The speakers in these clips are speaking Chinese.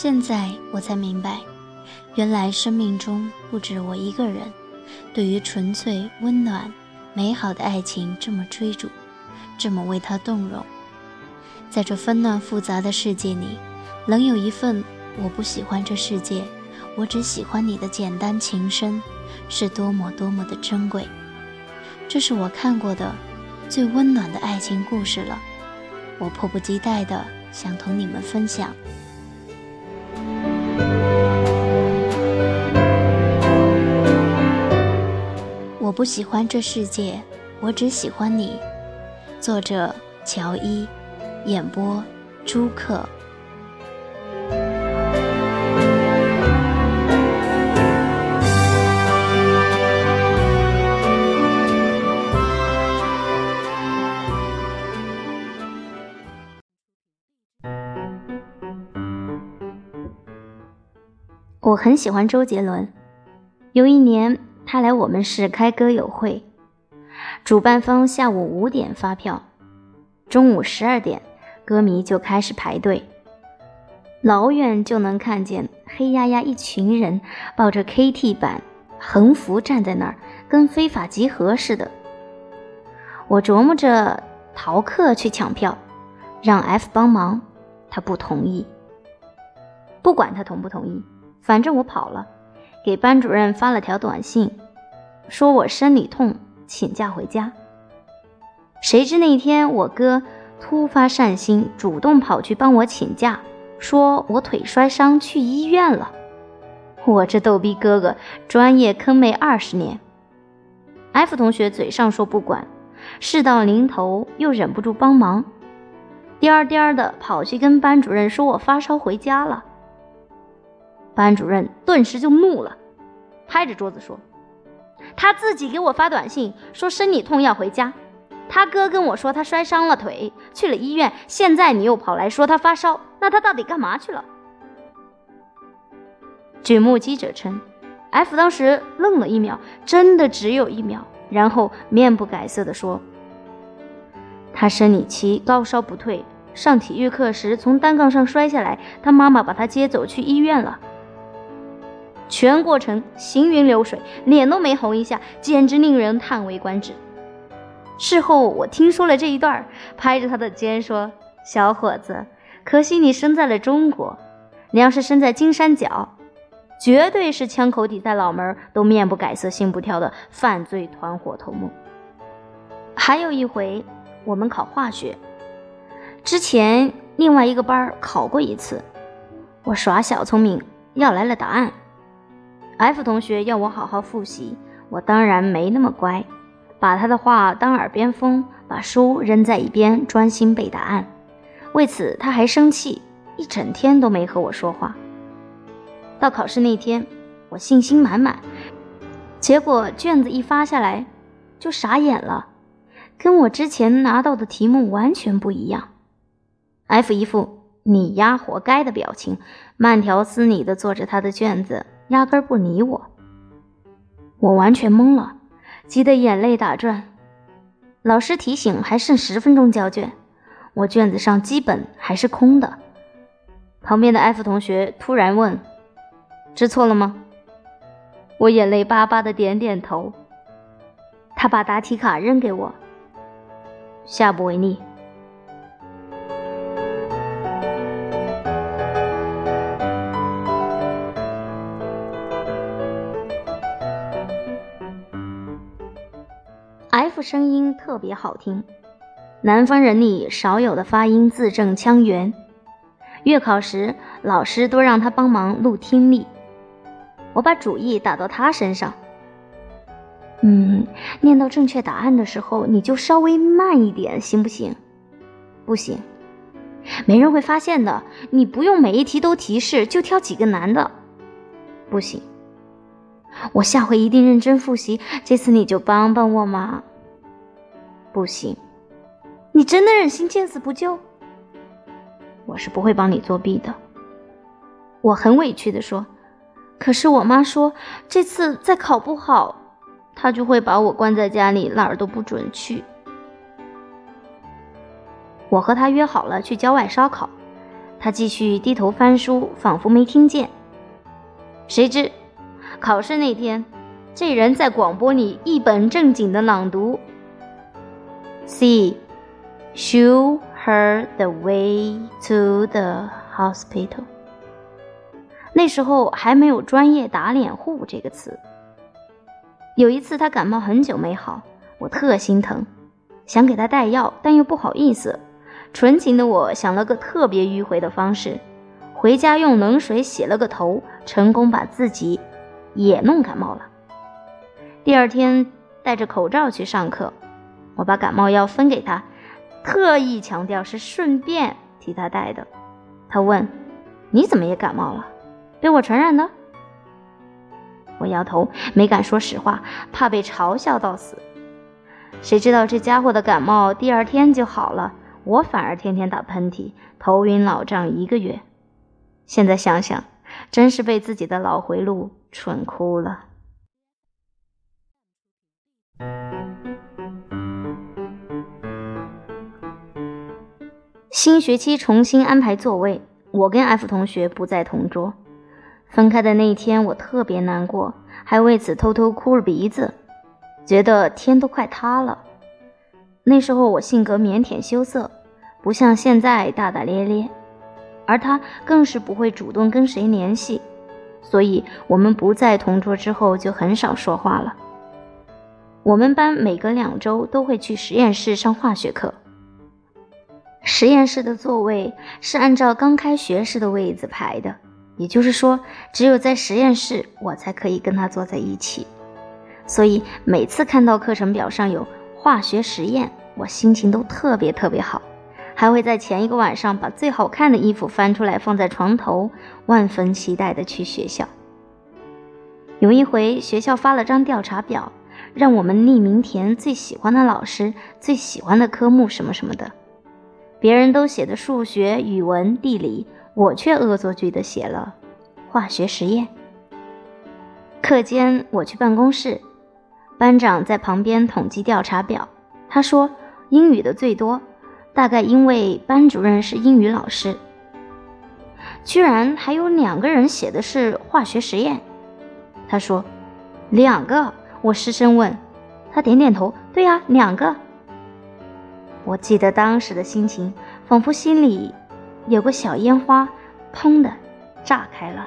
现在我才明白，原来生命中不止我一个人，对于纯粹、温暖、美好的爱情这么追逐，这么为他动容。在这纷乱复杂的世界里，能有一份我不喜欢这世界，我只喜欢你的简单情深，是多么多么的珍贵。这是我看过的最温暖的爱情故事了，我迫不及待的想同你们分享。不喜欢这世界，我只喜欢你。作者：乔伊，演播：朱克。我很喜欢周杰伦。有一年，他来我们市开歌友会，主办方下午五点发票，中午十二点，歌迷就开始排队。老远就能看见黑压压一群人抱着 KT 板横幅站在那儿，跟非法集合似的。我琢磨着逃课去抢票，让 F 帮忙，他不同意。不管他同不同意。反正我跑了，给班主任发了条短信，说我生理痛，请假回家。谁知那天我哥突发善心，主动跑去帮我请假，说我腿摔伤去医院了。我这逗逼哥哥，专业坑妹二十年。F 同学嘴上说不管，事到临头又忍不住帮忙，颠颠的跑去跟班主任说我发烧回家了。班主任顿时就怒了，拍着桌子说：“他自己给我发短信说生理痛要回家，他哥跟我说他摔伤了腿去了医院，现在你又跑来说他发烧，那他到底干嘛去了？”据目击者称，F 当时愣了一秒，真的只有一秒，然后面不改色地说：“他生理期高烧不退，上体育课时从单杠上摔下来，他妈妈把他接走去医院了。”全过程行云流水，脸都没红一下，简直令人叹为观止。事后我听说了这一段，拍着他的肩说：“小伙子，可惜你生在了中国，你要是生在金三角，绝对是枪口抵在脑门都面不改色心不跳的犯罪团伙头目。”还有一回，我们考化学，之前另外一个班考过一次，我耍小聪明要来了答案。F 同学要我好好复习，我当然没那么乖，把他的话当耳边风，把书扔在一边，专心背答案。为此他还生气，一整天都没和我说话。到考试那天，我信心满满，结果卷子一发下来，就傻眼了，跟我之前拿到的题目完全不一样。F 一副你丫活该的表情，慢条斯理地做着他的卷子。压根不理我，我完全懵了，急得眼泪打转。老师提醒还剩十分钟交卷，我卷子上基本还是空的。旁边的 F 同学突然问：“知错了吗？”我眼泪巴巴的点点头。他把答题卡扔给我，下不为例。F 声音特别好听，南方人里少有的发音字正腔圆。月考时，老师都让他帮忙录听力，我把主意打到他身上。嗯，念到正确答案的时候，你就稍微慢一点，行不行？不行，没人会发现的。你不用每一题都提示，就挑几个难的。不行。我下回一定认真复习，这次你就帮帮我嘛。不行，你真的忍心见死不救？我是不会帮你作弊的。我很委屈的说，可是我妈说这次再考不好，她就会把我关在家里，哪儿都不准去。我和她约好了去郊外烧烤，他继续低头翻书，仿佛没听见。谁知，考试那天，这人在广播里一本正经的朗读：“C, show her the way to the hospital。”那时候还没有“专业打脸户”这个词。有一次他感冒很久没好，我特心疼，想给他带药，但又不好意思。纯情的我想了个特别迂回的方式，回家用冷水洗了个头，成功把自己也弄感冒了。第二天戴着口罩去上课，我把感冒药分给他，特意强调是顺便替他带的。他问：“你怎么也感冒了？被我传染的？”我摇头，没敢说实话，怕被嘲笑到死。谁知道这家伙的感冒第二天就好了。我反而天天打喷嚏，头晕脑胀一个月。现在想想，真是被自己的脑回路蠢哭了。新学期重新安排座位，我跟 F 同学不在同桌。分开的那一天，我特别难过，还为此偷偷哭了鼻子，觉得天都快塌了。那时候我性格腼腆羞涩。不像现在大大咧咧，而他更是不会主动跟谁联系，所以我们不在同桌之后就很少说话了。我们班每隔两周都会去实验室上化学课，实验室的座位是按照刚开学时的位子排的，也就是说，只有在实验室我才可以跟他坐在一起。所以每次看到课程表上有化学实验，我心情都特别特别好。还会在前一个晚上把最好看的衣服翻出来放在床头，万分期待的去学校。有一回学校发了张调查表，让我们匿名填最喜欢的老师、最喜欢的科目什么什么的。别人都写的数学、语文、地理，我却恶作剧的写了化学实验。课间我去办公室，班长在旁边统计调查表，他说英语的最多。大概因为班主任是英语老师，居然还有两个人写的是化学实验。他说：“两个。”我失声问，他点点头：“对呀，两个。”我记得当时的心情，仿佛心里有个小烟花，砰的炸开了。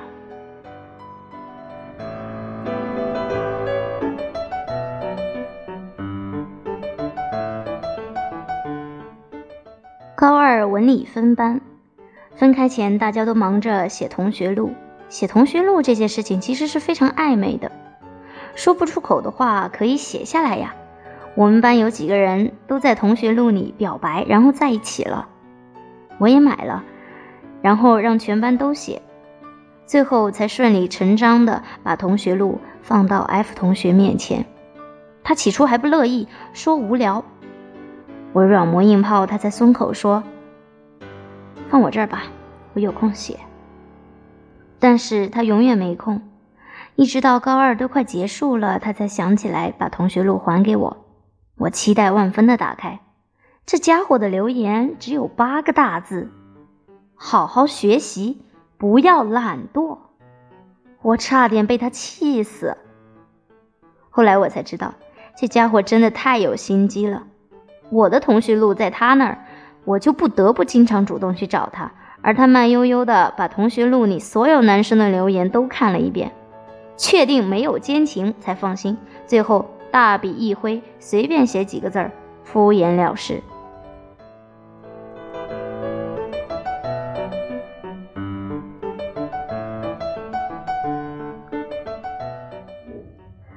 高二文理分班，分开前大家都忙着写同学录。写同学录这件事情其实是非常暧昧的，说不出口的话可以写下来呀。我们班有几个人都在同学录里表白，然后在一起了。我也买了，然后让全班都写，最后才顺理成章的把同学录放到 F 同学面前。他起初还不乐意，说无聊。我软磨硬泡，他才松口说：“放我这儿吧，我有空写。”但是他永远没空，一直到高二都快结束了，他才想起来把同学录还给我。我期待万分的打开，这家伙的留言只有八个大字：“好好学习，不要懒惰。”我差点被他气死。后来我才知道，这家伙真的太有心机了。我的同学录在他那儿，我就不得不经常主动去找他，而他慢悠悠的把同学录里所有男生的留言都看了一遍，确定没有奸情才放心。最后大笔一挥，随便写几个字儿，敷衍了事。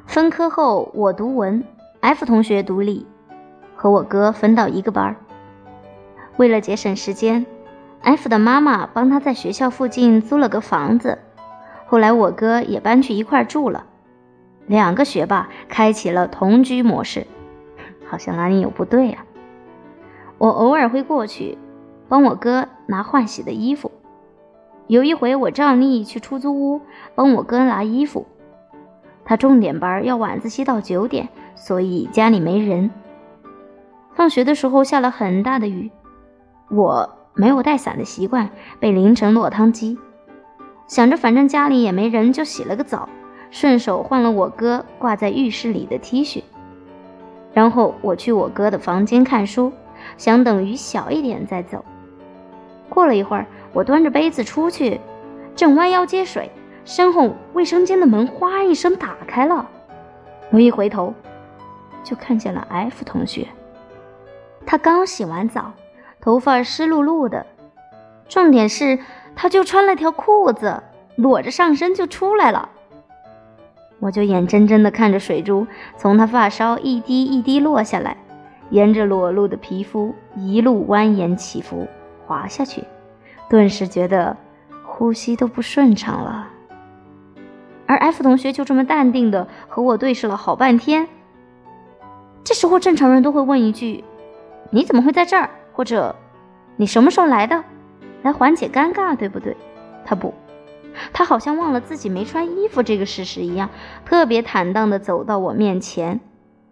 分科后，我读文，F 同学读理。和我哥分到一个班儿，为了节省时间，F 的妈妈帮他在学校附近租了个房子。后来我哥也搬去一块住了，两个学霸开启了同居模式，好像哪里有不对啊？我偶尔会过去帮我哥拿换洗的衣服，有一回我照例去出租屋帮我哥拿衣服，他重点班要晚自习到九点，所以家里没人。放学的时候下了很大的雨，我没有带伞的习惯，被淋成落汤鸡。想着反正家里也没人，就洗了个澡，顺手换了我哥挂在浴室里的 T 恤。然后我去我哥的房间看书，想等雨小一点再走。过了一会儿，我端着杯子出去，正弯腰接水，身后卫生间的门哗一声打开了。我一回头，就看见了 F 同学。他刚洗完澡，头发湿漉漉的，重点是他就穿了条裤子，裸着上身就出来了。我就眼睁睁地看着水珠从他发梢一滴一滴落下来，沿着裸露的皮肤一路蜿蜒起伏滑下去，顿时觉得呼吸都不顺畅了。而 F 同学就这么淡定地和我对视了好半天。这时候正常人都会问一句。你怎么会在这儿？或者，你什么时候来的？来缓解尴尬，对不对？他不，他好像忘了自己没穿衣服这个事实一样，特别坦荡地走到我面前，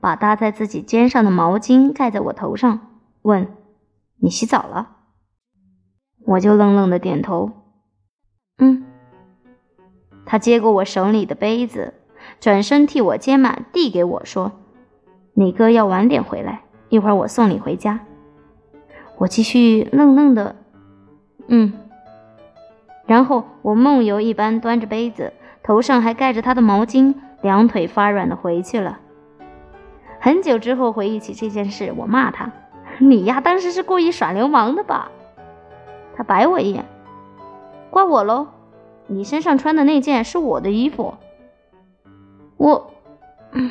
把搭在自己肩上的毛巾盖在我头上，问：“你洗澡了？”我就愣愣地点头：“嗯。”他接过我手里的杯子，转身替我接满，递给我说：“你哥要晚点回来。”一会儿我送你回家。我继续愣愣的，嗯。然后我梦游一般端着杯子，头上还盖着他的毛巾，两腿发软的回去了。很久之后回忆起这件事，我骂他：“你呀，当时是故意耍流氓的吧？”他白我一眼：“怪我喽，你身上穿的那件是我的衣服。”我，嗯。